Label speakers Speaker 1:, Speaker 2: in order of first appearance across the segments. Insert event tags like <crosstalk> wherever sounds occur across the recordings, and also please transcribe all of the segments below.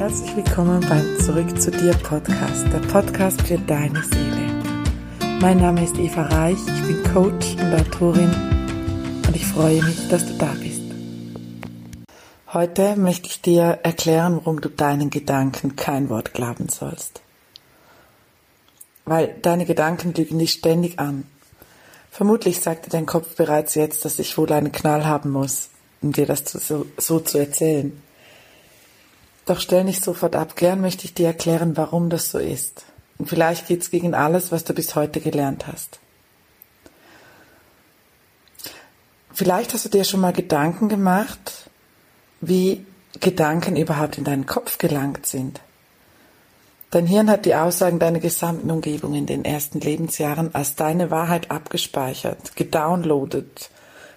Speaker 1: Herzlich willkommen beim Zurück zu dir Podcast, der Podcast für deine Seele. Mein Name ist Eva Reich, ich bin Coach und Autorin und ich freue mich, dass du da bist. Heute möchte ich dir erklären, warum du deinen Gedanken kein Wort glauben sollst. Weil deine Gedanken lügen dich ständig an. Vermutlich sagte dein Kopf bereits jetzt, dass ich wohl einen Knall haben muss, um dir das so, so zu erzählen. Doch stell nicht sofort ab. Gern möchte ich dir erklären, warum das so ist. Und vielleicht geht's gegen alles, was du bis heute gelernt hast. Vielleicht hast du dir schon mal Gedanken gemacht, wie Gedanken überhaupt in deinen Kopf gelangt sind. Dein Hirn hat die Aussagen deiner gesamten Umgebung in den ersten Lebensjahren als deine Wahrheit abgespeichert, gedownloadet,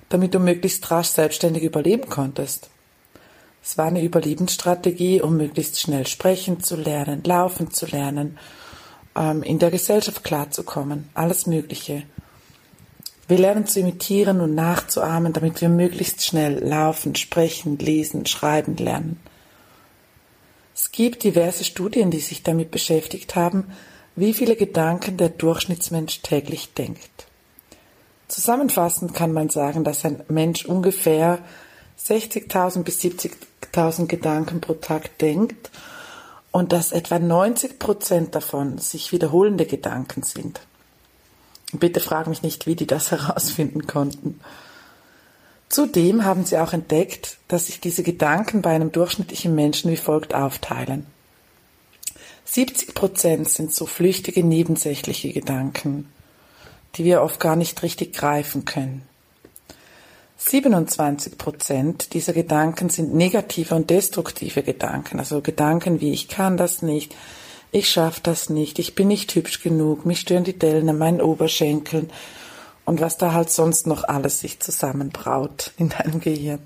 Speaker 1: damit du möglichst rasch selbstständig überleben konntest. Es war eine Überlebensstrategie, um möglichst schnell sprechen zu lernen, laufen zu lernen, ähm, in der Gesellschaft klarzukommen, alles Mögliche. Wir lernen zu imitieren und nachzuahmen, damit wir möglichst schnell laufen, sprechen, lesen, schreiben lernen. Es gibt diverse Studien, die sich damit beschäftigt haben, wie viele Gedanken der Durchschnittsmensch täglich denkt. Zusammenfassend kann man sagen, dass ein Mensch ungefähr 60.000 bis 70.000 Gedanken pro Tag denkt und dass etwa 90 Prozent davon sich wiederholende Gedanken sind. Bitte frag mich nicht, wie die das <laughs> herausfinden konnten. Zudem haben sie auch entdeckt, dass sich diese Gedanken bei einem durchschnittlichen Menschen wie folgt aufteilen. 70 Prozent sind so flüchtige nebensächliche Gedanken, die wir oft gar nicht richtig greifen können. 27 Prozent dieser Gedanken sind negative und destruktive Gedanken, also Gedanken wie ich kann das nicht, ich schaff das nicht, ich bin nicht hübsch genug, mich stören die Dellen an meinen Oberschenkeln und was da halt sonst noch alles sich zusammenbraut in deinem Gehirn.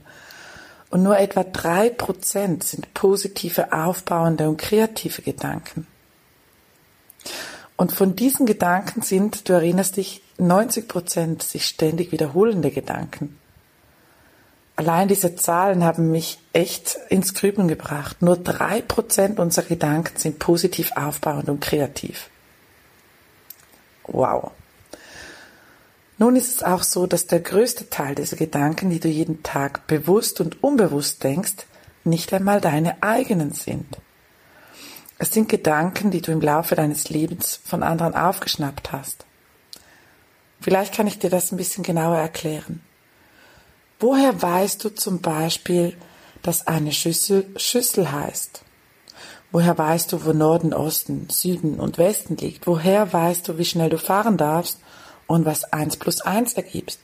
Speaker 1: Und nur etwa drei Prozent sind positive, aufbauende und kreative Gedanken. Und von diesen Gedanken sind, du erinnerst dich, 90 Prozent sich ständig wiederholende Gedanken. Allein diese Zahlen haben mich echt ins Grübeln gebracht. Nur drei Prozent unserer Gedanken sind positiv aufbauend und kreativ. Wow. Nun ist es auch so, dass der größte Teil dieser Gedanken, die du jeden Tag bewusst und unbewusst denkst, nicht einmal deine eigenen sind. Es sind Gedanken, die du im Laufe deines Lebens von anderen aufgeschnappt hast. Vielleicht kann ich dir das ein bisschen genauer erklären. Woher weißt du zum Beispiel, dass eine Schüssel Schüssel heißt? Woher weißt du, wo Norden, Osten, Süden und Westen liegt? Woher weißt du, wie schnell du fahren darfst und was eins plus eins ergibst?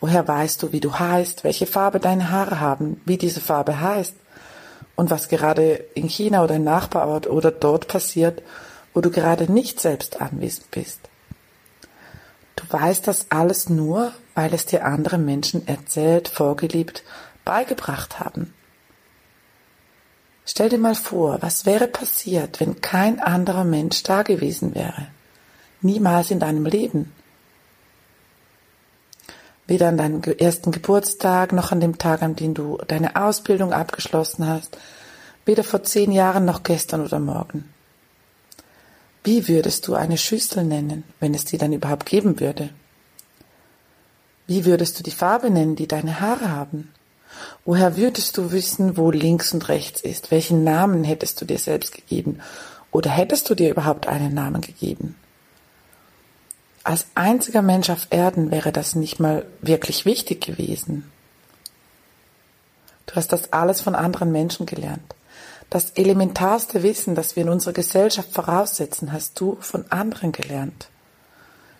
Speaker 1: Woher weißt du, wie du heißt, welche Farbe deine Haare haben, wie diese Farbe heißt und was gerade in China oder im Nachbarort oder dort passiert, wo du gerade nicht selbst anwesend bist? Du weißt das alles nur, weil es dir andere Menschen erzählt, vorgeliebt, beigebracht haben. Stell dir mal vor, was wäre passiert, wenn kein anderer Mensch da gewesen wäre? Niemals in deinem Leben. Weder an deinem ersten Geburtstag noch an dem Tag, an dem du deine Ausbildung abgeschlossen hast, weder vor zehn Jahren noch gestern oder morgen. Wie würdest du eine Schüssel nennen, wenn es die dann überhaupt geben würde? Wie würdest du die Farbe nennen, die deine Haare haben? Woher würdest du wissen, wo links und rechts ist? Welchen Namen hättest du dir selbst gegeben? Oder hättest du dir überhaupt einen Namen gegeben? Als einziger Mensch auf Erden wäre das nicht mal wirklich wichtig gewesen. Du hast das alles von anderen Menschen gelernt. Das elementarste Wissen, das wir in unserer Gesellschaft voraussetzen, hast du von anderen gelernt.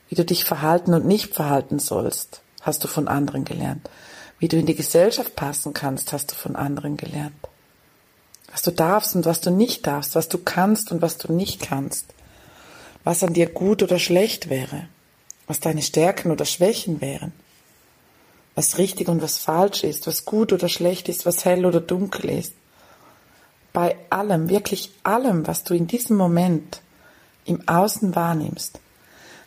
Speaker 1: Wie du dich verhalten und nicht verhalten sollst hast du von anderen gelernt. Wie du in die Gesellschaft passen kannst, hast du von anderen gelernt. Was du darfst und was du nicht darfst, was du kannst und was du nicht kannst. Was an dir gut oder schlecht wäre. Was deine Stärken oder Schwächen wären. Was richtig und was falsch ist, was gut oder schlecht ist, was hell oder dunkel ist. Bei allem, wirklich allem, was du in diesem Moment im Außen wahrnimmst,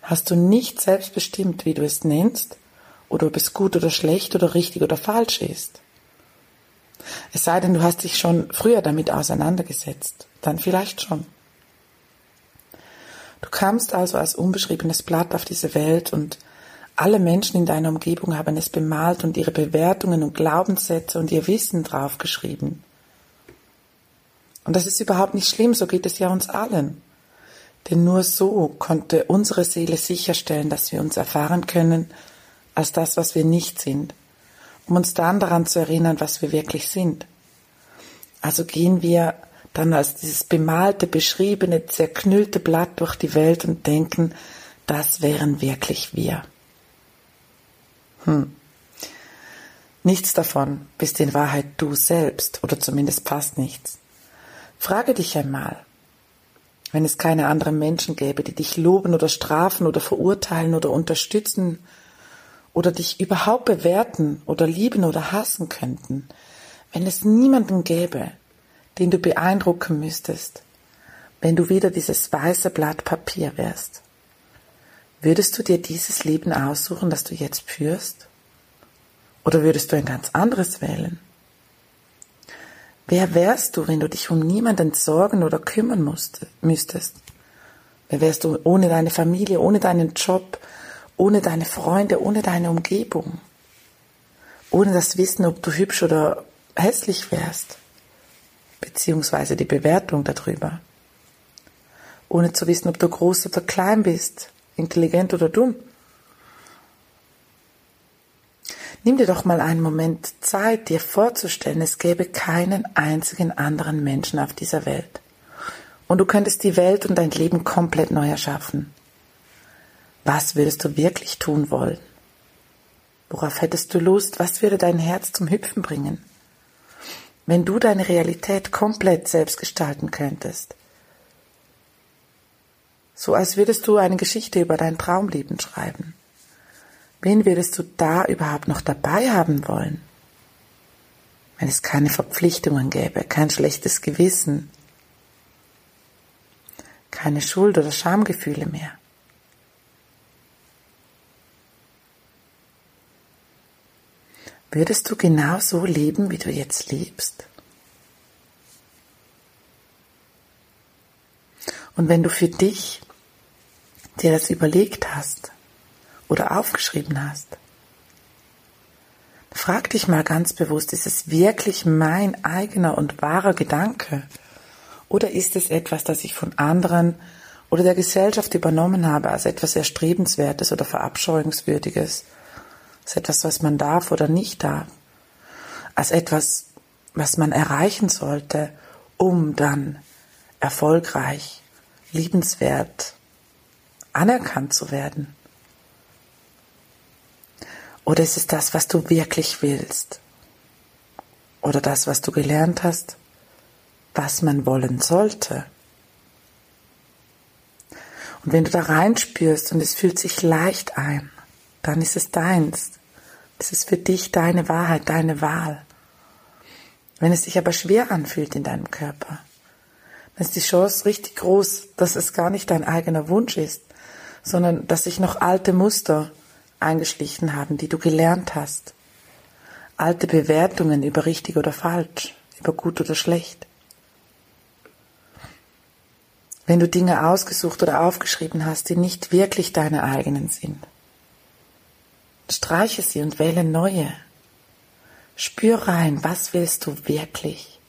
Speaker 1: hast du nicht selbst bestimmt, wie du es nennst oder ob es gut oder schlecht oder richtig oder falsch ist. Es sei denn, du hast dich schon früher damit auseinandergesetzt. Dann vielleicht schon. Du kamst also als unbeschriebenes Blatt auf diese Welt und alle Menschen in deiner Umgebung haben es bemalt und ihre Bewertungen und Glaubenssätze und ihr Wissen draufgeschrieben. Und das ist überhaupt nicht schlimm, so geht es ja uns allen. Denn nur so konnte unsere Seele sicherstellen, dass wir uns erfahren können als das, was wir nicht sind, um uns dann daran zu erinnern, was wir wirklich sind. Also gehen wir dann als dieses bemalte, beschriebene, zerknüllte Blatt durch die Welt und denken, das wären wirklich wir. Hm. Nichts davon bist in Wahrheit du selbst oder zumindest passt nichts. Frage dich einmal, wenn es keine anderen Menschen gäbe, die dich loben oder strafen oder verurteilen oder unterstützen oder dich überhaupt bewerten oder lieben oder hassen könnten, wenn es niemanden gäbe, den du beeindrucken müsstest, wenn du wieder dieses weiße Blatt Papier wärst? Würdest du dir dieses Leben aussuchen, das du jetzt führst? Oder würdest du ein ganz anderes wählen? Wer wärst du, wenn du dich um niemanden sorgen oder kümmern musst, müsstest? Wer wärst du ohne deine Familie, ohne deinen Job, ohne deine Freunde, ohne deine Umgebung? Ohne das Wissen, ob du hübsch oder hässlich wärst? beziehungsweise die Bewertung darüber, ohne zu wissen, ob du groß oder klein bist, intelligent oder dumm. Nimm dir doch mal einen Moment Zeit, dir vorzustellen, es gäbe keinen einzigen anderen Menschen auf dieser Welt. Und du könntest die Welt und dein Leben komplett neu erschaffen. Was würdest du wirklich tun wollen? Worauf hättest du Lust? Was würde dein Herz zum Hüpfen bringen? wenn du deine Realität komplett selbst gestalten könntest. So als würdest du eine Geschichte über dein Traumleben schreiben. Wen würdest du da überhaupt noch dabei haben wollen? Wenn es keine Verpflichtungen gäbe, kein schlechtes Gewissen, keine Schuld- oder Schamgefühle mehr. Würdest du genau so leben, wie du jetzt lebst? Und wenn du für dich dir das überlegt hast oder aufgeschrieben hast, frag dich mal ganz bewusst, ist es wirklich mein eigener und wahrer Gedanke? Oder ist es etwas, das ich von anderen oder der Gesellschaft übernommen habe als etwas Erstrebenswertes oder Verabscheuungswürdiges als etwas, was man darf oder nicht darf, als etwas, was man erreichen sollte, um dann erfolgreich, liebenswert, anerkannt zu werden? Oder ist es das, was du wirklich willst? Oder das, was du gelernt hast, was man wollen sollte? Und wenn du da reinspürst und es fühlt sich leicht ein, dann ist es deins. Es ist für dich deine Wahrheit, deine Wahl. Wenn es sich aber schwer anfühlt in deinem Körper, dann ist die Chance richtig groß, dass es gar nicht dein eigener Wunsch ist, sondern dass sich noch alte Muster eingeschlichen haben, die du gelernt hast. Alte Bewertungen über richtig oder falsch, über gut oder schlecht. Wenn du Dinge ausgesucht oder aufgeschrieben hast, die nicht wirklich deine eigenen sind. Streiche sie und wähle neue. Spür rein, was willst du wirklich?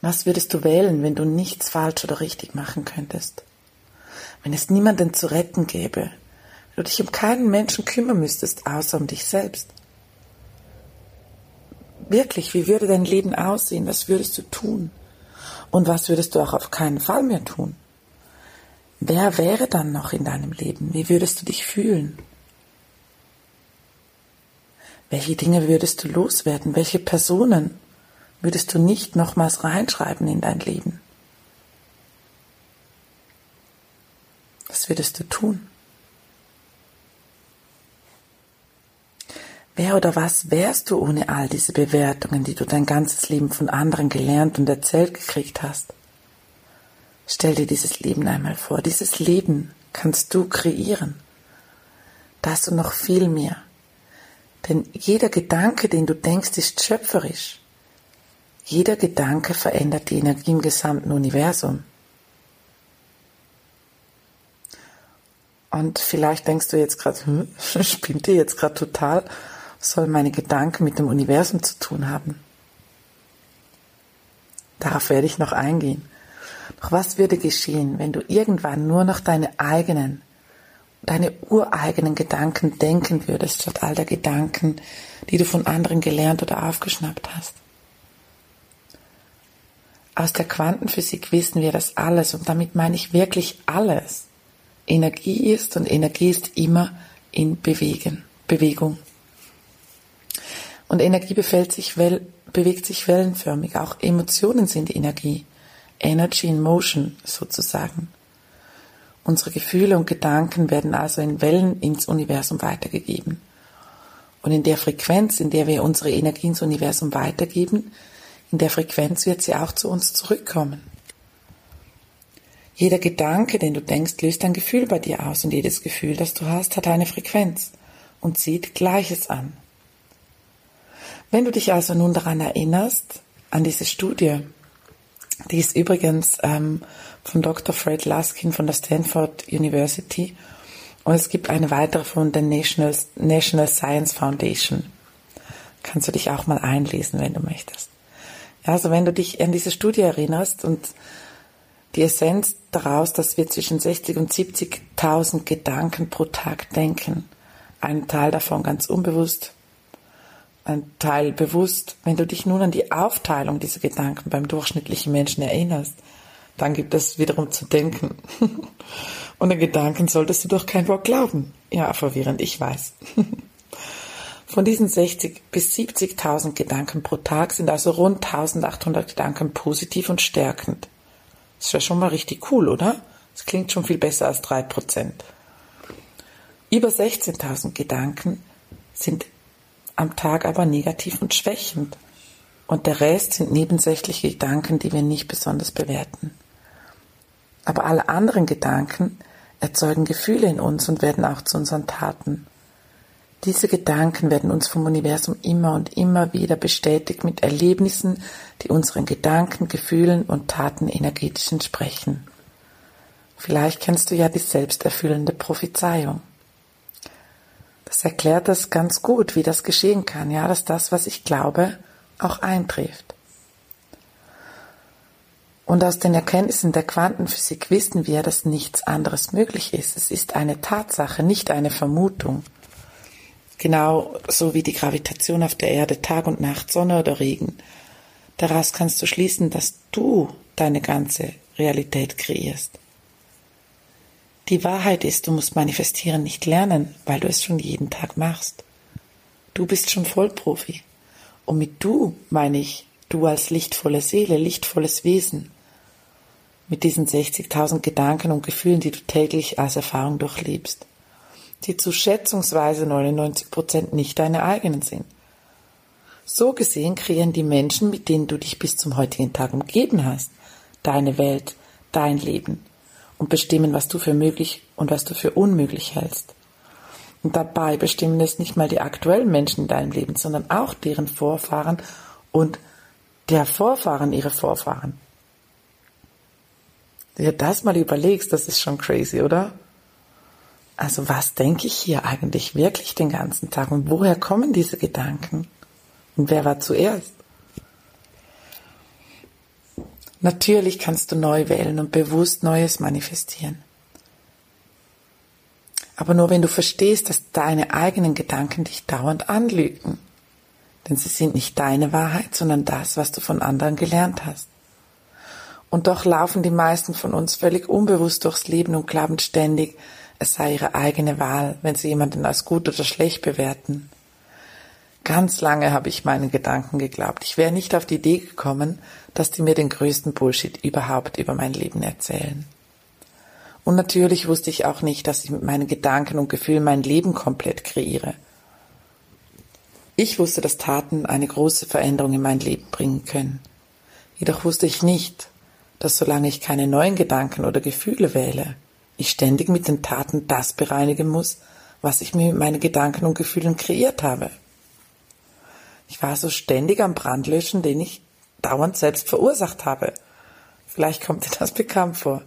Speaker 1: Was würdest du wählen, wenn du nichts falsch oder richtig machen könntest? Wenn es niemanden zu retten gäbe, wenn du dich um keinen Menschen kümmern müsstest, außer um dich selbst? Wirklich, wie würde dein Leben aussehen? Was würdest du tun? Und was würdest du auch auf keinen Fall mehr tun? Wer wäre dann noch in deinem Leben? Wie würdest du dich fühlen? Welche Dinge würdest du loswerden? Welche Personen würdest du nicht nochmals reinschreiben in dein Leben? Was würdest du tun? Wer oder was wärst du ohne all diese Bewertungen, die du dein ganzes Leben von anderen gelernt und erzählt gekriegt hast? Stell dir dieses Leben einmal vor. Dieses Leben kannst du kreieren. Da hast du noch viel mehr. Denn jeder Gedanke, den du denkst, ist schöpferisch. Jeder Gedanke verändert die Energie im gesamten Universum. Und vielleicht denkst du jetzt gerade, <laughs> hm, spinnt ihr jetzt gerade total? Was sollen meine Gedanken mit dem Universum zu tun haben? Darauf werde ich noch eingehen. Doch was würde geschehen, wenn du irgendwann nur noch deine eigenen, deine ureigenen Gedanken denken würdest, statt all der Gedanken, die du von anderen gelernt oder aufgeschnappt hast? Aus der Quantenphysik wissen wir, dass alles, und damit meine ich wirklich alles, Energie ist und Energie ist immer in Bewegen, Bewegung. Und Energie sich bewegt sich wellenförmig. Auch Emotionen sind Energie. Energy in Motion sozusagen. Unsere Gefühle und Gedanken werden also in Wellen ins Universum weitergegeben. Und in der Frequenz, in der wir unsere Energie ins Universum weitergeben, in der Frequenz wird sie auch zu uns zurückkommen. Jeder Gedanke, den du denkst, löst ein Gefühl bei dir aus und jedes Gefühl, das du hast, hat eine Frequenz und zieht Gleiches an. Wenn du dich also nun daran erinnerst, an diese Studie, die ist übrigens ähm, von Dr. Fred Laskin von der Stanford University und es gibt eine weitere von der National, National Science Foundation. Kannst du dich auch mal einlesen, wenn du möchtest. Ja, also wenn du dich an diese Studie erinnerst und die Essenz daraus, dass wir zwischen 60 und 70.000 Gedanken pro Tag denken, ein Teil davon ganz unbewusst, ein Teil bewusst. Wenn du dich nun an die Aufteilung dieser Gedanken beim durchschnittlichen Menschen erinnerst, dann gibt es wiederum zu denken. <laughs> Und den Gedanken solltest du doch kein Wort glauben. Ja, verwirrend, ich weiß. <laughs> Von diesen 60 bis 70.000 Gedanken pro Tag sind also rund 1800 Gedanken positiv und stärkend. Das ja schon mal richtig cool, oder? Das klingt schon viel besser als drei Prozent. Über 16.000 Gedanken sind am Tag aber negativ und schwächend. Und der Rest sind nebensächliche Gedanken, die wir nicht besonders bewerten. Aber alle anderen Gedanken erzeugen Gefühle in uns und werden auch zu unseren Taten. Diese Gedanken werden uns vom Universum immer und immer wieder bestätigt mit Erlebnissen, die unseren Gedanken, Gefühlen und Taten energetisch entsprechen. Vielleicht kennst du ja die selbsterfüllende Prophezeiung. Das erklärt das ganz gut, wie das geschehen kann, ja, dass das, was ich glaube, auch eintrifft. Und aus den Erkenntnissen der Quantenphysik wissen wir, dass nichts anderes möglich ist. Es ist eine Tatsache, nicht eine Vermutung. Genau so wie die Gravitation auf der Erde, Tag und Nacht, Sonne oder Regen. Daraus kannst du schließen, dass du deine ganze Realität kreierst. Die Wahrheit ist, du musst manifestieren nicht lernen, weil du es schon jeden Tag machst. Du bist schon Vollprofi. Und mit du meine ich du als lichtvolle Seele, lichtvolles Wesen. Mit diesen 60.000 Gedanken und Gefühlen, die du täglich als Erfahrung durchlebst. Die zu schätzungsweise 99 Prozent nicht deine eigenen sind. So gesehen kreieren die Menschen, mit denen du dich bis zum heutigen Tag umgeben hast, deine Welt, dein Leben und bestimmen, was du für möglich und was du für unmöglich hältst. Und dabei bestimmen es nicht mal die aktuellen Menschen in deinem Leben, sondern auch deren Vorfahren und der Vorfahren ihrer Vorfahren. Wenn du das mal überlegst, das ist schon crazy, oder? Also was denke ich hier eigentlich wirklich den ganzen Tag und woher kommen diese Gedanken? Und wer war zuerst? Natürlich kannst du neu wählen und bewusst Neues manifestieren. Aber nur wenn du verstehst, dass deine eigenen Gedanken dich dauernd anlügen. Denn sie sind nicht deine Wahrheit, sondern das, was du von anderen gelernt hast. Und doch laufen die meisten von uns völlig unbewusst durchs Leben und glauben ständig, es sei ihre eigene Wahl, wenn sie jemanden als gut oder schlecht bewerten. Ganz lange habe ich meinen Gedanken geglaubt. Ich wäre nicht auf die Idee gekommen, dass die mir den größten Bullshit überhaupt über mein Leben erzählen. Und natürlich wusste ich auch nicht, dass ich mit meinen Gedanken und Gefühlen mein Leben komplett kreiere. Ich wusste, dass Taten eine große Veränderung in mein Leben bringen können. Jedoch wusste ich nicht, dass solange ich keine neuen Gedanken oder Gefühle wähle, ich ständig mit den Taten das bereinigen muss, was ich mir mit meinen Gedanken und Gefühlen kreiert habe. Ich war so ständig am Brandlöschen, den ich dauernd selbst verursacht habe. Vielleicht kommt dir das bekannt vor.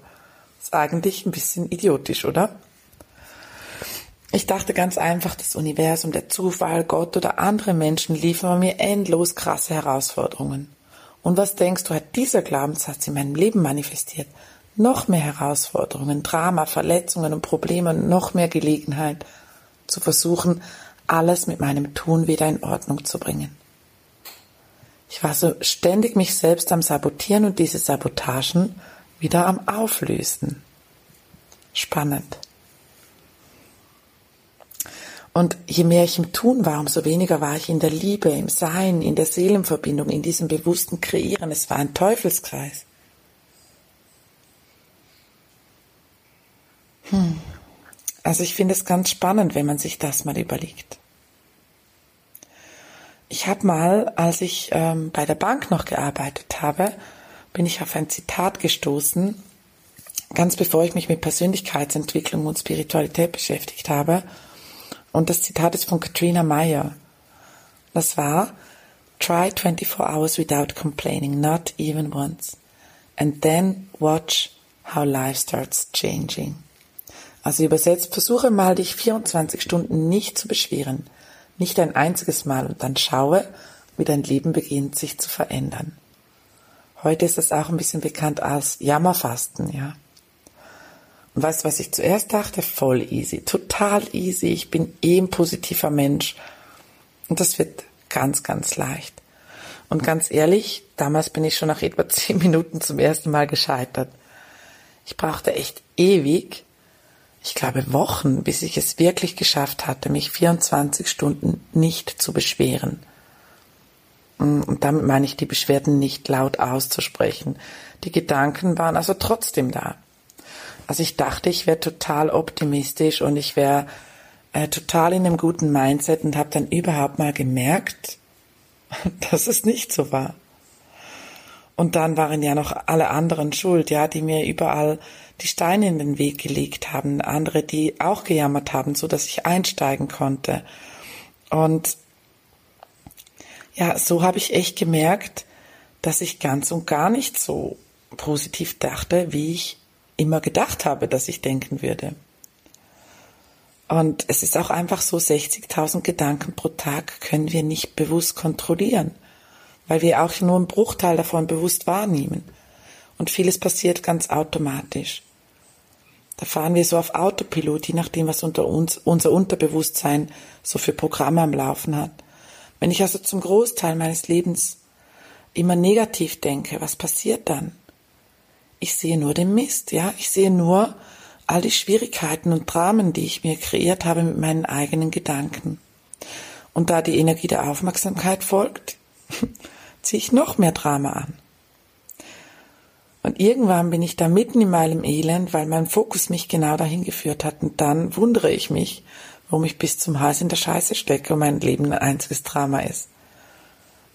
Speaker 1: Ist eigentlich ein bisschen idiotisch, oder? Ich dachte ganz einfach, das Universum, der Zufall, Gott oder andere Menschen liefern mir endlos krasse Herausforderungen. Und was denkst du, hat dieser Glaubenssatz in meinem Leben manifestiert? Noch mehr Herausforderungen, Drama, Verletzungen und Probleme noch mehr Gelegenheit zu versuchen, alles mit meinem Tun wieder in Ordnung zu bringen. Ich war so ständig mich selbst am Sabotieren und diese Sabotagen wieder am Auflösen. Spannend. Und je mehr ich im Tun war, umso weniger war ich in der Liebe, im Sein, in der Seelenverbindung, in diesem bewussten Kreieren. Es war ein Teufelskreis. Hm. Also ich finde es ganz spannend, wenn man sich das mal überlegt. Ich habe mal, als ich ähm, bei der Bank noch gearbeitet habe, bin ich auf ein Zitat gestoßen, ganz bevor ich mich mit Persönlichkeitsentwicklung und Spiritualität beschäftigt habe. Und das Zitat ist von Katrina Meyer. Das war, Try 24 hours without complaining, not even once. And then watch how life starts changing. Also übersetzt, versuche mal, dich 24 Stunden nicht zu beschweren. Nicht ein einziges Mal und dann schaue, wie dein Leben beginnt sich zu verändern. Heute ist es auch ein bisschen bekannt als Jammerfasten, ja. Und weißt du, was ich zuerst dachte? Voll easy, total easy. Ich bin eh ein positiver Mensch. Und das wird ganz, ganz leicht. Und ganz ehrlich, damals bin ich schon nach etwa <laughs> zehn Minuten zum ersten Mal gescheitert. Ich brauchte echt ewig, ich glaube Wochen, bis ich es wirklich geschafft hatte, mich 24 Stunden nicht zu beschweren. Mm, und damit meine ich die Beschwerden nicht laut auszusprechen. Die Gedanken waren also trotzdem da. Also ich dachte, ich wäre total optimistisch und ich wäre äh, total in einem guten Mindset und habe dann überhaupt mal gemerkt, <laughs> dass es nicht so war. Und dann waren ja noch alle anderen schuld, ja, die mir überall die Steine in den Weg gelegt haben, andere, die auch gejammert haben, so dass ich einsteigen konnte. Und ja, so habe ich echt gemerkt, dass ich ganz und gar nicht so positiv dachte, wie ich immer gedacht habe, dass ich denken würde. Und es ist auch einfach so, 60.000 Gedanken pro Tag können wir nicht bewusst kontrollieren, weil wir auch nur einen Bruchteil davon bewusst wahrnehmen. Und vieles passiert ganz automatisch. Da fahren wir so auf Autopilot, je nachdem, was unter uns, unser Unterbewusstsein so für Programme am Laufen hat. Wenn ich also zum Großteil meines Lebens immer negativ denke, was passiert dann? Ich sehe nur den Mist, ja. Ich sehe nur all die Schwierigkeiten und Dramen, die ich mir kreiert habe mit meinen eigenen Gedanken. Und da die Energie der Aufmerksamkeit folgt, <laughs> ziehe ich noch mehr Drama an. Und irgendwann bin ich da mitten in meinem Elend, weil mein Fokus mich genau dahin geführt hat. Und dann wundere ich mich, warum ich bis zum Hals in der Scheiße stecke und mein Leben ein einziges Drama ist.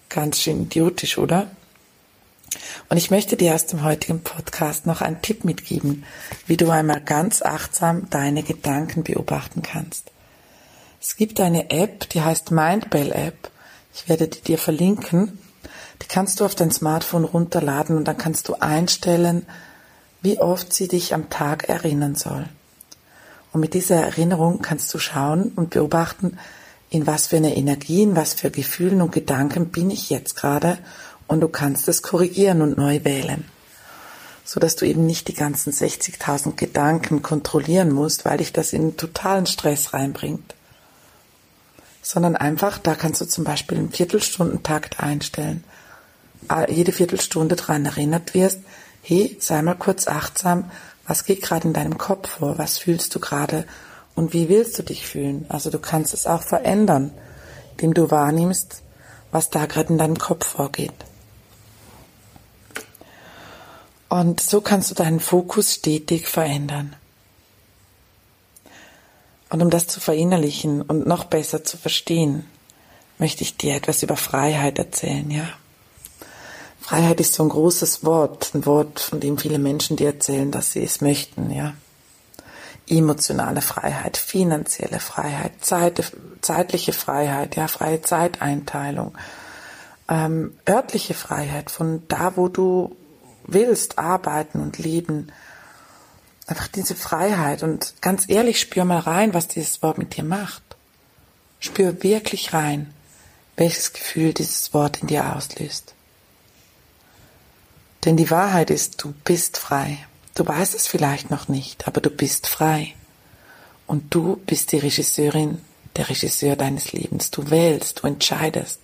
Speaker 1: Ganz schön idiotisch, oder? Und ich möchte dir aus dem heutigen Podcast noch einen Tipp mitgeben, wie du einmal ganz achtsam deine Gedanken beobachten kannst. Es gibt eine App, die heißt Mindbell App. Ich werde die dir verlinken. Die kannst du auf dein Smartphone runterladen und dann kannst du einstellen, wie oft sie dich am Tag erinnern soll. Und mit dieser Erinnerung kannst du schauen und beobachten, in was für eine Energie, in was für Gefühlen und Gedanken bin ich jetzt gerade und du kannst es korrigieren und neu wählen, so dass du eben nicht die ganzen 60.000 Gedanken kontrollieren musst, weil dich das in totalen Stress reinbringt, sondern einfach, da kannst du zum Beispiel einen Viertelstundentakt einstellen, jede Viertelstunde daran erinnert wirst, hey, sei mal kurz achtsam, was geht gerade in deinem Kopf vor, was fühlst du gerade und wie willst du dich fühlen? Also du kannst es auch verändern, indem du wahrnimmst, was da gerade in deinem Kopf vorgeht. Und so kannst du deinen Fokus stetig verändern. Und um das zu verinnerlichen und noch besser zu verstehen, möchte ich dir etwas über Freiheit erzählen, ja? Freiheit ist so ein großes Wort, ein Wort, von dem viele Menschen dir erzählen, dass sie es möchten, ja? Emotionale Freiheit, finanzielle Freiheit, Zeit, zeitliche Freiheit, ja, freie Zeiteinteilung, ähm, örtliche Freiheit, von da, wo du willst, arbeiten und leben. Einfach diese Freiheit und ganz ehrlich, spür mal rein, was dieses Wort mit dir macht. Spür wirklich rein, welches Gefühl dieses Wort in dir auslöst. Denn die Wahrheit ist, du bist frei. Du weißt es vielleicht noch nicht, aber du bist frei. Und du bist die Regisseurin, der Regisseur deines Lebens. Du wählst, du entscheidest.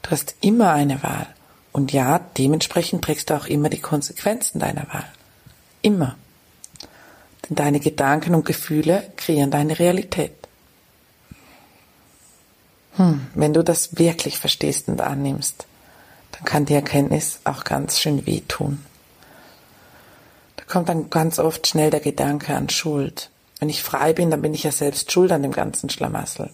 Speaker 1: Du hast immer eine Wahl. Und ja, dementsprechend trägst du auch immer die Konsequenzen deiner Wahl. Immer. Denn deine Gedanken und Gefühle kreieren deine Realität. Hm, wenn du das wirklich verstehst und annimmst, dann kann die Erkenntnis auch ganz schön wehtun. Da kommt dann ganz oft schnell der Gedanke an Schuld. Wenn ich frei bin, dann bin ich ja selbst schuld an dem ganzen Schlamassel.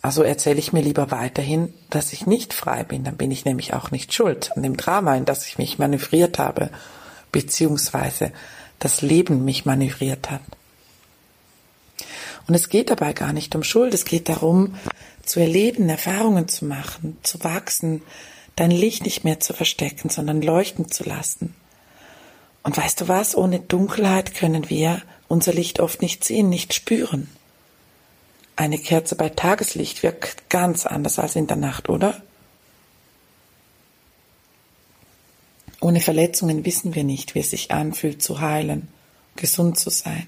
Speaker 1: Also erzähle ich mir lieber weiterhin, dass ich nicht frei bin, dann bin ich nämlich auch nicht schuld an dem Drama, in das ich mich manövriert habe, beziehungsweise das Leben mich manövriert hat. Und es geht dabei gar nicht um Schuld, es geht darum, zu erleben, Erfahrungen zu machen, zu wachsen, dein Licht nicht mehr zu verstecken, sondern leuchten zu lassen. Und weißt du was, ohne Dunkelheit können wir unser Licht oft nicht sehen, nicht spüren. Eine Kerze bei Tageslicht wirkt ganz anders als in der Nacht, oder? Ohne Verletzungen wissen wir nicht, wie es sich anfühlt zu heilen, gesund zu sein.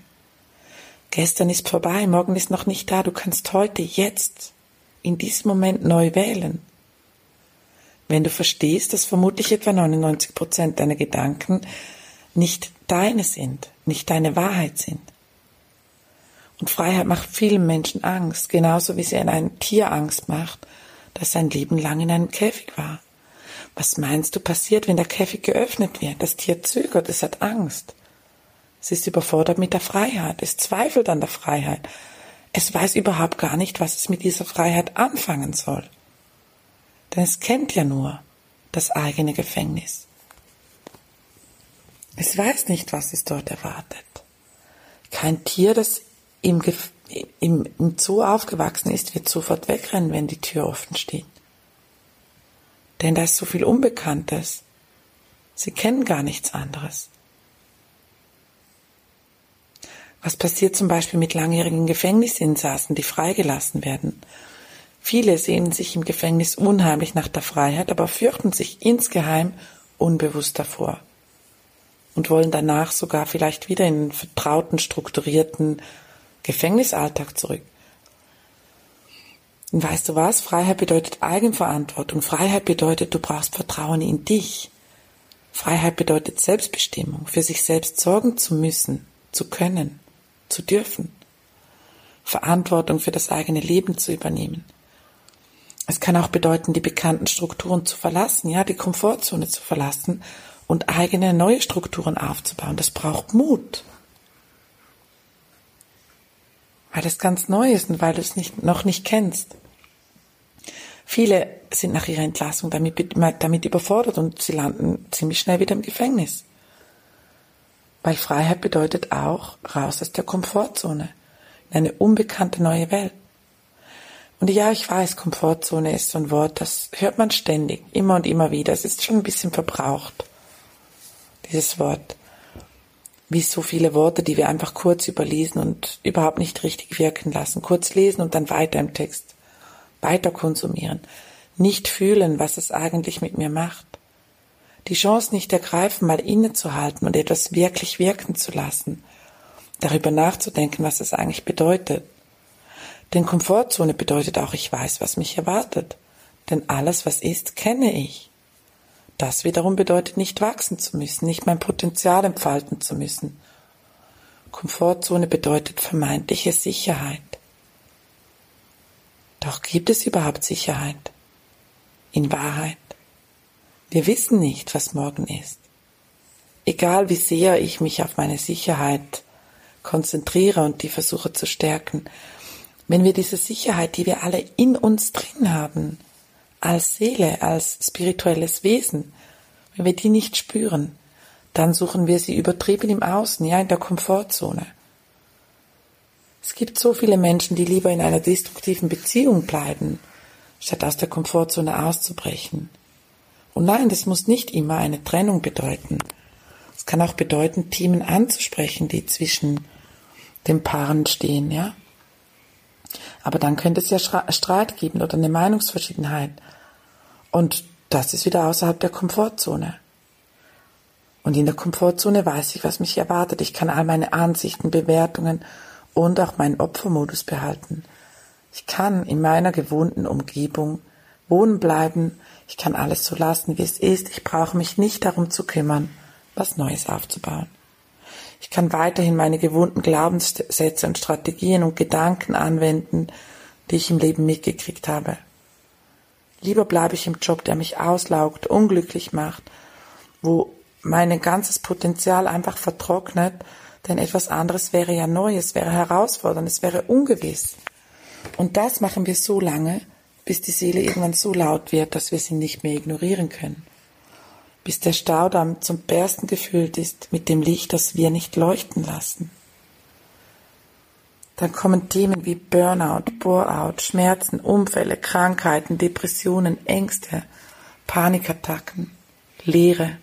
Speaker 1: Gestern ist vorbei, morgen ist noch nicht da, du kannst heute, jetzt, in diesem Moment neu wählen. Wenn du verstehst, dass vermutlich etwa 99 Prozent deiner Gedanken nicht deine sind, nicht deine Wahrheit sind. Und Freiheit macht vielen Menschen Angst, genauso wie sie in ein Tier Angst macht, das sein Leben lang in einem Käfig war. Was meinst du passiert, wenn der Käfig geöffnet wird? Das Tier zögert, es hat Angst. Es ist überfordert mit der Freiheit, es zweifelt an der Freiheit. Es weiß überhaupt gar nicht, was es mit dieser Freiheit anfangen soll. Denn es kennt ja nur das eigene Gefängnis. Es weiß nicht, was es dort erwartet. Kein Tier, das im, im, im Zoo aufgewachsen ist, wird sofort wegrennen, wenn die Tür offen steht. Denn da ist so viel Unbekanntes. Sie kennen gar nichts anderes. Was passiert zum Beispiel mit langjährigen Gefängnisinsassen, die freigelassen werden? Viele sehnen sich im Gefängnis unheimlich nach der Freiheit, aber fürchten sich insgeheim unbewusst davor und wollen danach sogar vielleicht wieder in den vertrauten, strukturierten Gefängnisalltag zurück. Und weißt du was? Freiheit bedeutet Eigenverantwortung. Freiheit bedeutet, du brauchst Vertrauen in dich. Freiheit bedeutet Selbstbestimmung, für sich selbst sorgen zu müssen, zu können, zu dürfen. Verantwortung für das eigene Leben zu übernehmen. Es kann auch bedeuten, die bekannten Strukturen zu verlassen, ja, die Komfortzone zu verlassen und eigene neue Strukturen aufzubauen. Das braucht Mut weil es ganz neu ist und weil du es nicht, noch nicht kennst. Viele sind nach ihrer Entlassung damit, damit überfordert und sie landen ziemlich schnell wieder im Gefängnis. Weil Freiheit bedeutet auch raus aus der Komfortzone, in eine unbekannte neue Welt. Und ja, ich weiß, Komfortzone ist so ein Wort, das hört man ständig, immer und immer wieder. Es ist schon ein bisschen verbraucht, dieses Wort wie so viele Worte, die wir einfach kurz überlesen und überhaupt nicht richtig wirken lassen. Kurz lesen und dann weiter im Text. Weiter konsumieren. Nicht fühlen, was es eigentlich mit mir macht. Die Chance nicht ergreifen, mal innezuhalten und etwas wirklich wirken zu lassen. Darüber nachzudenken, was es eigentlich bedeutet. Denn Komfortzone bedeutet auch, ich weiß, was mich erwartet. Denn alles, was ist, kenne ich. Das wiederum bedeutet nicht wachsen zu müssen, nicht mein Potenzial entfalten zu müssen. Komfortzone bedeutet vermeintliche Sicherheit. Doch gibt es überhaupt Sicherheit? In Wahrheit. Wir wissen nicht, was morgen ist. Egal wie sehr ich mich auf meine Sicherheit konzentriere und die versuche zu stärken, wenn wir diese Sicherheit, die wir alle in uns drin haben, als Seele, als spirituelles Wesen. Wenn wir die nicht spüren, dann suchen wir sie übertrieben im Außen, ja, in der Komfortzone. Es gibt so viele Menschen, die lieber in einer destruktiven Beziehung bleiben, statt aus der Komfortzone auszubrechen. Und nein, das muss nicht immer eine Trennung bedeuten. Es kann auch bedeuten, Themen anzusprechen, die zwischen den Paaren stehen, ja. Aber dann könnte es ja Streit geben oder eine Meinungsverschiedenheit. Und das ist wieder außerhalb der Komfortzone. Und in der Komfortzone weiß ich, was mich erwartet. Ich kann all meine Ansichten, Bewertungen und auch meinen Opfermodus behalten. Ich kann in meiner gewohnten Umgebung wohnen bleiben. Ich kann alles so lassen, wie es ist. Ich brauche mich nicht darum zu kümmern, was Neues aufzubauen. Ich kann weiterhin meine gewohnten Glaubenssätze und Strategien und Gedanken anwenden, die ich im Leben mitgekriegt habe. Lieber bleibe ich im Job, der mich auslaugt, unglücklich macht, wo mein ganzes Potenzial einfach vertrocknet, denn etwas anderes wäre ja neu, es wäre herausfordernd, es wäre ungewiss. Und das machen wir so lange, bis die Seele irgendwann so laut wird, dass wir sie nicht mehr ignorieren können. Bis der Staudamm zum Bersten gefüllt ist mit dem Licht, das wir nicht leuchten lassen. Dann kommen Themen wie Burnout, Boreout, Schmerzen, Unfälle, Krankheiten, Depressionen, Ängste, Panikattacken, Leere,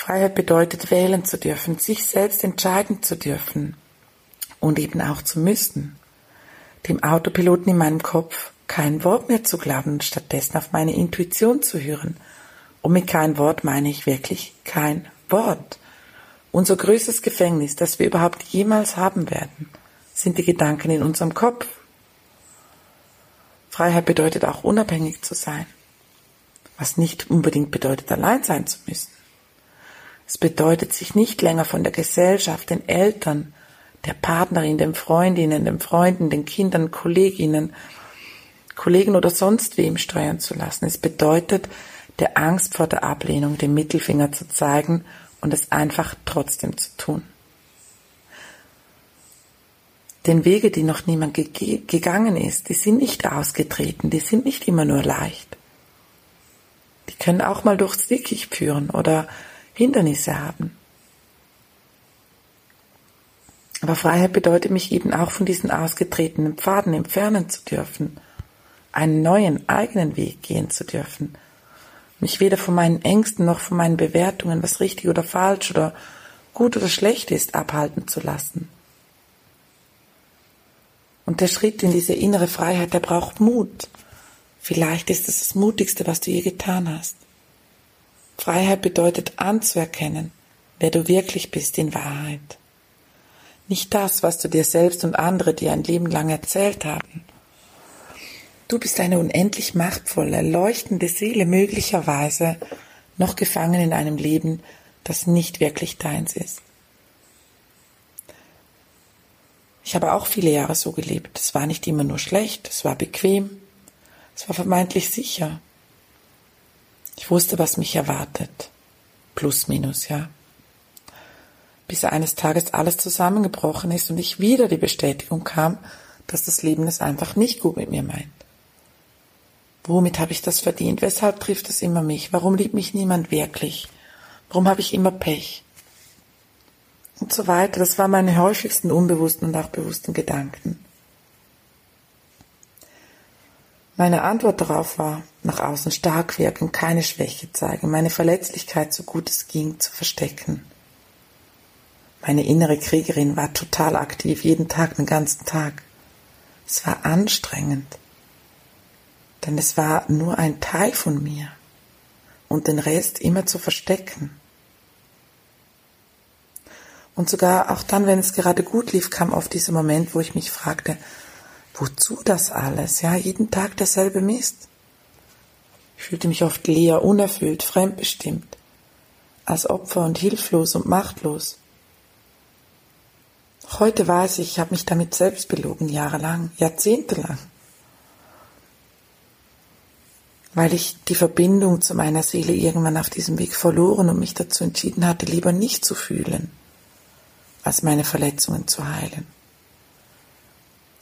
Speaker 1: Freiheit bedeutet wählen zu dürfen, sich selbst entscheiden zu dürfen und eben auch zu müssen. Dem Autopiloten in meinem Kopf kein Wort mehr zu glauben und stattdessen auf meine Intuition zu hören. Und mit kein Wort meine ich wirklich kein Wort. Unser größtes Gefängnis, das wir überhaupt jemals haben werden, sind die Gedanken in unserem Kopf. Freiheit bedeutet auch unabhängig zu sein, was nicht unbedingt bedeutet, allein sein zu müssen. Es bedeutet, sich nicht länger von der Gesellschaft, den Eltern, der Partnerin, den Freundinnen, den Freunden, den Kindern, Kolleginnen, Kollegen oder sonst wem steuern zu lassen. Es bedeutet, der Angst vor der Ablehnung den Mittelfinger zu zeigen und es einfach trotzdem zu tun. Denn Wege, die noch niemand ge gegangen ist, die sind nicht ausgetreten, die sind nicht immer nur leicht. Die können auch mal durchs Dickicht führen oder Hindernisse haben. Aber Freiheit bedeutet mich eben auch von diesen ausgetretenen Pfaden entfernen zu dürfen, einen neuen eigenen Weg gehen zu dürfen, mich weder von meinen Ängsten noch von meinen Bewertungen, was richtig oder falsch oder gut oder schlecht ist, abhalten zu lassen. Und der Schritt in diese innere Freiheit, der braucht Mut. Vielleicht ist es das Mutigste, was du je getan hast. Freiheit bedeutet anzuerkennen, wer du wirklich bist in Wahrheit. Nicht das, was du dir selbst und andere dir ein Leben lang erzählt haben. Du bist eine unendlich machtvolle, leuchtende Seele, möglicherweise noch gefangen in einem Leben, das nicht wirklich deins ist. Ich habe auch viele Jahre so gelebt. Es war nicht immer nur schlecht, es war bequem, es war vermeintlich sicher. Ich wusste, was mich erwartet. Plus, minus, ja. Bis eines Tages alles zusammengebrochen ist und ich wieder die Bestätigung kam, dass das Leben es einfach nicht gut mit mir meint. Womit habe ich das verdient? Weshalb trifft es immer mich? Warum liebt mich niemand wirklich? Warum habe ich immer Pech? Und so weiter. Das waren meine häufigsten unbewussten und auch bewussten Gedanken. Meine Antwort darauf war, nach außen stark wirken, keine Schwäche zeigen, meine Verletzlichkeit so gut es ging zu verstecken. Meine innere Kriegerin war total aktiv, jeden Tag, den ganzen Tag. Es war anstrengend, denn es war nur ein Teil von mir und den Rest immer zu verstecken. Und sogar auch dann, wenn es gerade gut lief, kam oft dieser Moment, wo ich mich fragte, Wozu das alles? Ja, jeden Tag derselbe Mist. Ich fühlte mich oft leer, unerfüllt, fremdbestimmt, als Opfer und hilflos und machtlos. Heute weiß ich, ich habe mich damit selbst belogen, jahrelang, jahrzehntelang, weil ich die Verbindung zu meiner Seele irgendwann auf diesem Weg verloren und mich dazu entschieden hatte, lieber nicht zu fühlen, als meine Verletzungen zu heilen.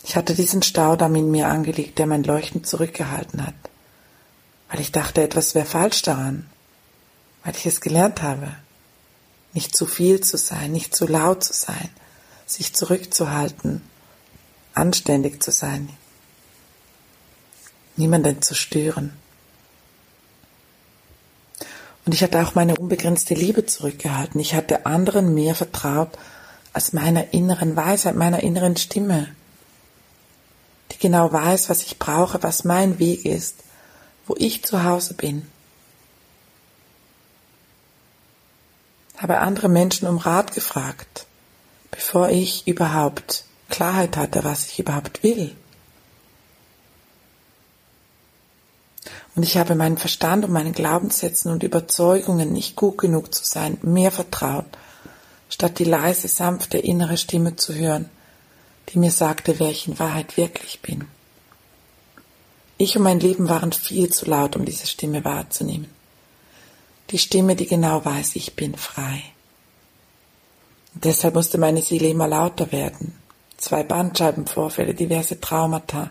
Speaker 1: Ich hatte diesen Staudamm in mir angelegt, der mein Leuchten zurückgehalten hat, weil ich dachte, etwas wäre falsch daran, weil ich es gelernt habe, nicht zu viel zu sein, nicht zu laut zu sein, sich zurückzuhalten, anständig zu sein, niemanden zu stören. Und ich hatte auch meine unbegrenzte Liebe zurückgehalten. Ich hatte anderen mehr vertraut als meiner inneren Weisheit, meiner inneren Stimme, die genau weiß, was ich brauche, was mein Weg ist, wo ich zu Hause bin. Habe andere Menschen um Rat gefragt, bevor ich überhaupt Klarheit hatte, was ich überhaupt will. Und ich habe meinen Verstand und meinen Glaubenssätzen und Überzeugungen, nicht gut genug zu sein, mehr vertraut, statt die leise, sanfte innere Stimme zu hören, die mir sagte, wer ich in Wahrheit wirklich bin. Ich und mein Leben waren viel zu laut, um diese Stimme wahrzunehmen. Die Stimme, die genau weiß, ich bin frei. Und deshalb musste meine Seele immer lauter werden. Zwei Bandscheibenvorfälle, diverse Traumata,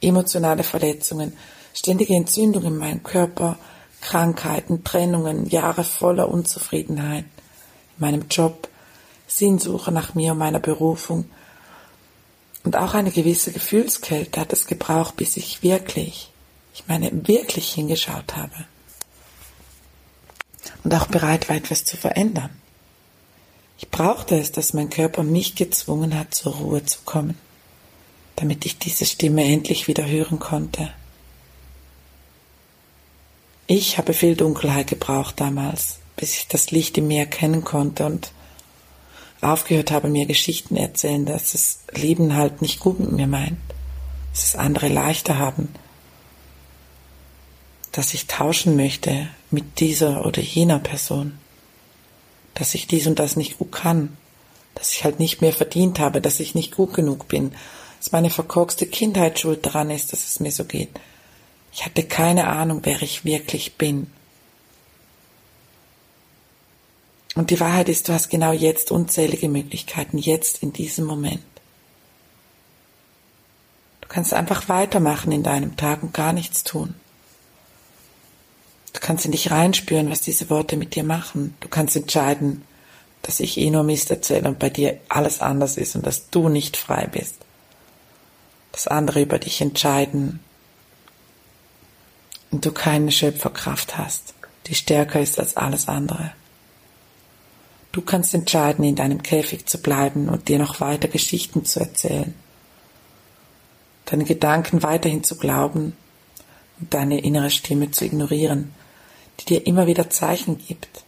Speaker 1: emotionale Verletzungen, ständige Entzündung in meinem Körper, Krankheiten, Trennungen, Jahre voller Unzufriedenheit in meinem Job, Sinnsuche nach mir und meiner Berufung und auch eine gewisse Gefühlskälte hat es gebraucht, bis ich wirklich, ich meine wirklich hingeschaut habe und auch bereit war, etwas zu verändern. Ich brauchte es, dass mein Körper mich gezwungen hat, zur Ruhe zu kommen, damit ich diese Stimme endlich wieder hören konnte. Ich habe viel Dunkelheit gebraucht damals, bis ich das Licht im Meer kennen konnte und aufgehört habe, mir Geschichten erzählen, dass das Leben halt nicht gut mit mir meint, dass es andere leichter haben, dass ich tauschen möchte mit dieser oder jener Person, dass ich dies und das nicht gut kann, dass ich halt nicht mehr verdient habe, dass ich nicht gut genug bin, dass meine verkorkste Kindheit schuld daran ist, dass es mir so geht, ich hatte keine Ahnung, wer ich wirklich bin. Und die Wahrheit ist, du hast genau jetzt unzählige Möglichkeiten, jetzt in diesem Moment. Du kannst einfach weitermachen in deinem Tag und gar nichts tun. Du kannst in dich reinspüren, was diese Worte mit dir machen. Du kannst entscheiden, dass ich eh nur Mist erzähle und bei dir alles anders ist und dass du nicht frei bist. Dass andere über dich entscheiden, und du keine Schöpferkraft hast, die stärker ist als alles andere. Du kannst entscheiden, in deinem Käfig zu bleiben und dir noch weiter Geschichten zu erzählen, deine Gedanken weiterhin zu glauben und deine innere Stimme zu ignorieren, die dir immer wieder Zeichen gibt,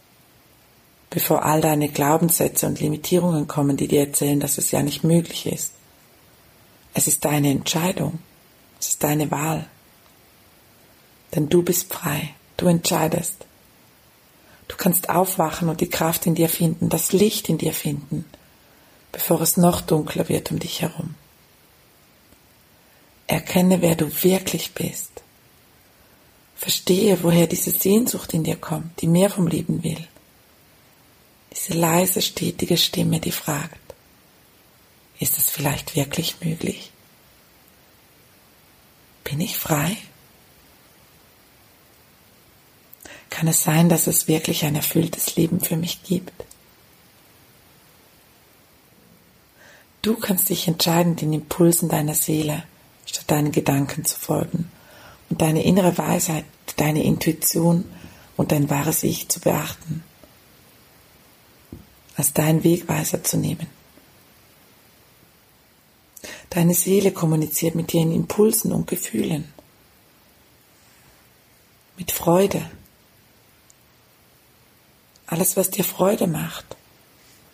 Speaker 1: bevor all deine Glaubenssätze und Limitierungen kommen, die dir erzählen, dass es ja nicht möglich ist. Es ist deine Entscheidung, es ist deine Wahl. Denn du bist frei. Du entscheidest. Du kannst aufwachen und die Kraft in dir finden, das Licht in dir finden, bevor es noch dunkler wird um dich herum. Erkenne, wer du wirklich bist. Verstehe, woher diese Sehnsucht in dir kommt, die mehr vom Leben will. Diese leise, stetige Stimme, die fragt, ist es vielleicht wirklich möglich? Bin ich frei? Kann es sein, dass es wirklich ein erfülltes Leben für mich gibt. Du kannst dich entscheiden, den Impulsen deiner Seele statt deinen Gedanken zu folgen und deine innere Weisheit, deine Intuition und dein wahres Ich zu beachten, als deinen Wegweiser zu nehmen. Deine Seele kommuniziert mit dir in Impulsen und Gefühlen, mit Freude, alles, was dir Freude macht,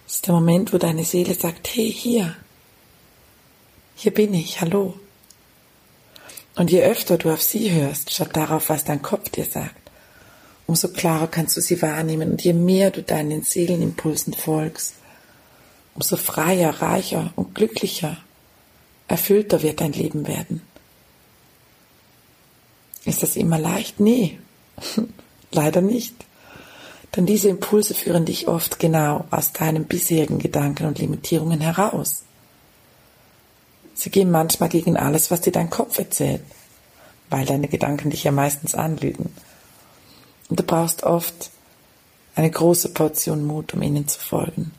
Speaker 1: ist der Moment, wo deine Seele sagt, hey, hier, hier bin ich, hallo. Und je öfter du auf sie hörst, statt darauf, was dein Kopf dir sagt, umso klarer kannst du sie wahrnehmen. Und je mehr du deinen Seelenimpulsen folgst, umso freier, reicher und glücklicher, erfüllter wird dein Leben werden. Ist das immer leicht? Nee, <laughs> leider nicht. Denn diese Impulse führen dich oft genau aus deinen bisherigen Gedanken und Limitierungen heraus. Sie gehen manchmal gegen alles, was dir dein Kopf erzählt, weil deine Gedanken dich ja meistens anlügen. Und du brauchst oft eine große Portion Mut, um ihnen zu folgen.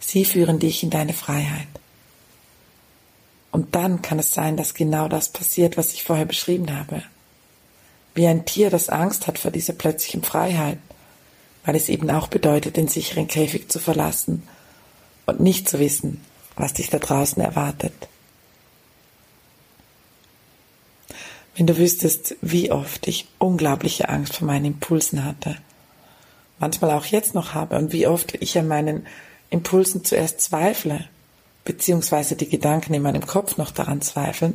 Speaker 1: Sie führen dich in deine Freiheit. Und dann kann es sein, dass genau das passiert, was ich vorher beschrieben habe. wie ein Tier, das Angst hat vor dieser plötzlichen Freiheit, weil es eben auch bedeutet, den sicheren Käfig zu verlassen und nicht zu wissen, was dich da draußen erwartet. Wenn du wüsstest, wie oft ich unglaubliche Angst vor meinen Impulsen hatte, manchmal auch jetzt noch habe und wie oft ich an meinen Impulsen zuerst zweifle, beziehungsweise die Gedanken in meinem Kopf noch daran zweifeln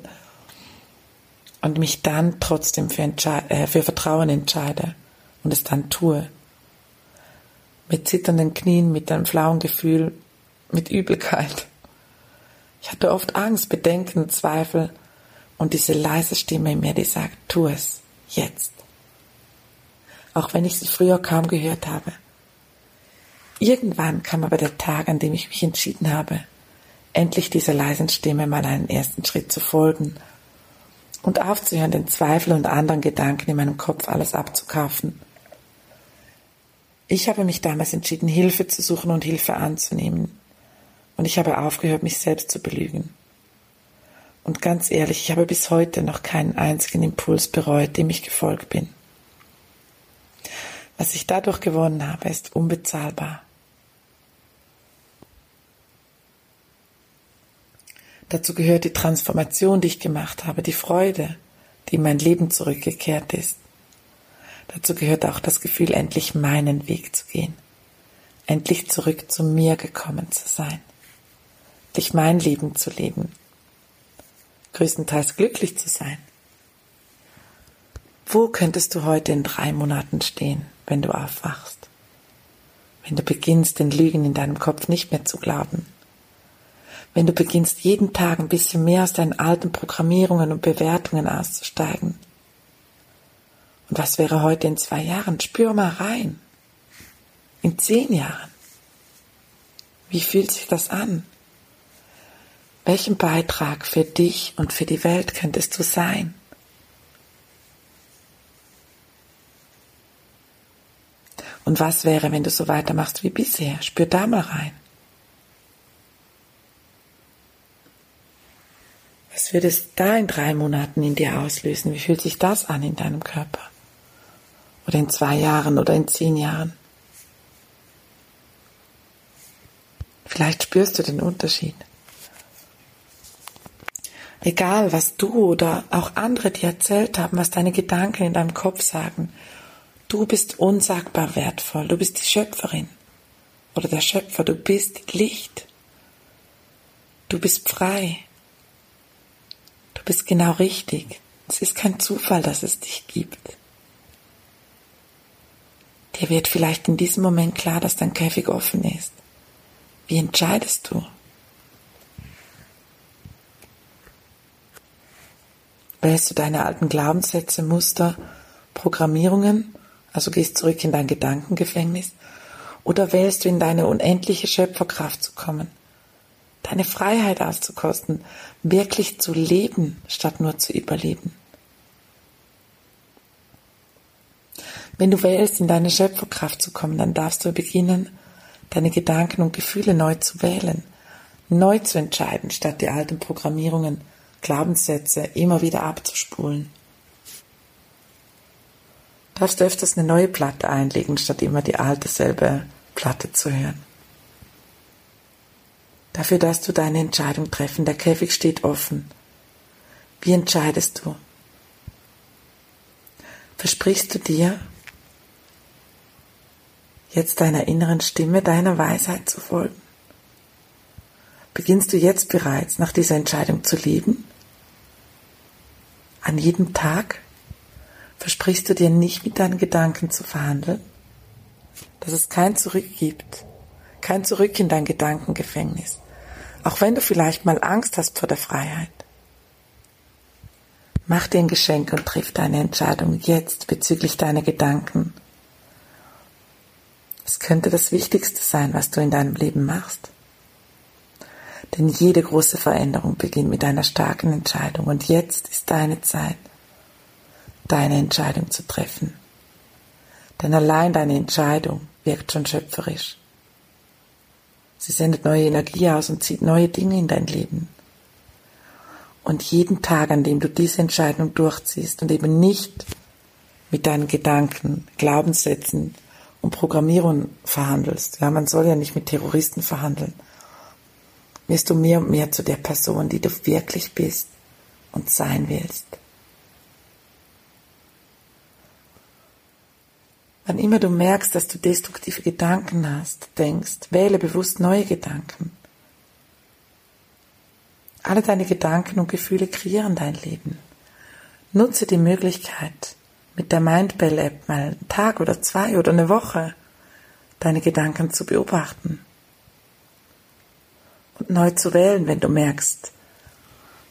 Speaker 1: und mich dann trotzdem für, äh, für Vertrauen entscheide und es dann tue. Mit zitternden Knien, mit einem flauen Gefühl, mit Übelkeit. Ich hatte oft Angst, Bedenken, Zweifel und diese leise Stimme in mir, die sagt, tu es, jetzt. Auch wenn ich sie früher kaum gehört habe. Irgendwann kam aber der Tag, an dem ich mich entschieden habe, endlich dieser leisen Stimme mal einen ersten Schritt zu folgen und aufzuhören, den Zweifel und anderen Gedanken in meinem Kopf alles abzukaufen. Ich habe mich damals entschieden, Hilfe zu suchen und Hilfe anzunehmen. Und ich habe aufgehört, mich selbst zu belügen. Und ganz ehrlich, ich habe bis heute noch keinen einzigen Impuls bereut, dem ich gefolgt bin. Was ich dadurch gewonnen habe, ist unbezahlbar. Dazu gehört die Transformation, die ich gemacht habe, die Freude, die in mein Leben zurückgekehrt ist. Dazu gehört auch das Gefühl, endlich meinen Weg zu gehen, endlich zurück zu mir gekommen zu sein, endlich mein Leben zu leben, größtenteils glücklich zu sein. Wo könntest du heute in drei Monaten stehen, wenn du aufwachst? Wenn du beginnst, den Lügen in deinem Kopf nicht mehr zu glauben, wenn du beginnst, jeden Tag ein bisschen mehr aus deinen alten Programmierungen und Bewertungen auszusteigen. Und was wäre heute in zwei Jahren? Spür mal rein. In zehn Jahren. Wie fühlt sich das an? Welchen Beitrag für dich und für die Welt könntest du sein? Und was wäre, wenn du so weitermachst wie bisher? Spür da mal rein. Was wird es da in drei Monaten in dir auslösen? Wie fühlt sich das an in deinem Körper? Oder in zwei Jahren oder in zehn Jahren? Vielleicht spürst du den Unterschied. Egal, was du oder auch andere dir erzählt haben, was deine Gedanken in deinem Kopf sagen, du bist unsagbar wertvoll, du bist die Schöpferin oder der Schöpfer, du bist Licht, du bist frei, bist genau richtig. Es ist kein Zufall, dass es dich gibt. Dir wird vielleicht in diesem Moment klar, dass dein Käfig offen ist. Wie entscheidest du? Wählst du deine alten Glaubenssätze, Muster, Programmierungen, also gehst zurück in dein Gedankengefängnis, oder wählst du in deine unendliche Schöpferkraft zu kommen? deine Freiheit auszukosten, wirklich zu leben, statt nur zu überleben. Wenn du wählst, in deine Schöpferkraft zu kommen, dann darfst du beginnen, deine Gedanken und Gefühle neu zu wählen, neu zu entscheiden, statt die alten Programmierungen, Glaubenssätze immer wieder abzuspulen. Du darfst öfters eine neue Platte einlegen, statt immer die alte selbe Platte zu hören. Dafür darfst du deine Entscheidung treffen. Der Käfig steht offen. Wie entscheidest du? Versprichst du dir, jetzt deiner inneren Stimme, deiner Weisheit zu folgen? Beginnst du jetzt bereits nach dieser Entscheidung zu leben? An jedem Tag? Versprichst du dir nicht mit deinen Gedanken zu verhandeln? Dass es kein Zurück gibt, kein Zurück in dein Gedankengefängnis. Auch wenn du vielleicht mal Angst hast vor der Freiheit. Mach dir ein Geschenk und triff deine Entscheidung jetzt bezüglich deiner Gedanken. Es könnte das Wichtigste sein, was du in deinem Leben machst. Denn jede große Veränderung beginnt mit einer starken Entscheidung und jetzt ist deine Zeit, deine Entscheidung zu treffen. Denn allein deine Entscheidung wirkt schon schöpferisch. Sie sendet neue Energie aus und zieht neue Dinge in dein Leben. Und jeden Tag, an dem du diese Entscheidung durchziehst und eben nicht mit deinen Gedanken, Glaubenssätzen und Programmierungen verhandelst, ja, man soll ja nicht mit Terroristen verhandeln, wirst du mehr und mehr zu der Person, die du wirklich bist und sein willst. Wann immer du merkst, dass du destruktive Gedanken hast, denkst, wähle bewusst neue Gedanken. Alle deine Gedanken und Gefühle kreieren dein Leben. Nutze die Möglichkeit, mit der Mindbell App mal einen Tag oder zwei oder eine Woche deine Gedanken zu beobachten und neu zu wählen, wenn du merkst,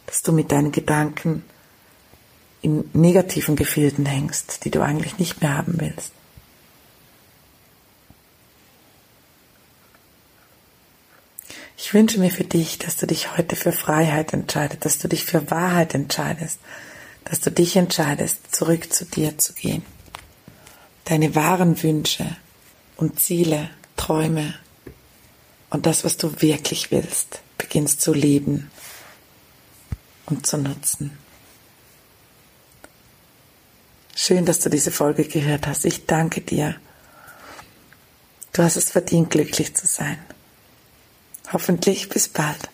Speaker 1: dass du mit deinen Gedanken in negativen Gefilden hängst, die du eigentlich nicht mehr haben willst. Ich wünsche mir für dich, dass du dich heute für Freiheit entscheidest, dass du dich für Wahrheit entscheidest, dass du dich entscheidest, zurück zu dir zu gehen. Deine wahren Wünsche und Ziele, Träume und das, was du wirklich willst, beginnst zu leben und zu nutzen. Schön, dass du diese Folge gehört hast. Ich danke dir. Du hast es verdient, glücklich zu sein. Hoffentlich bis bald.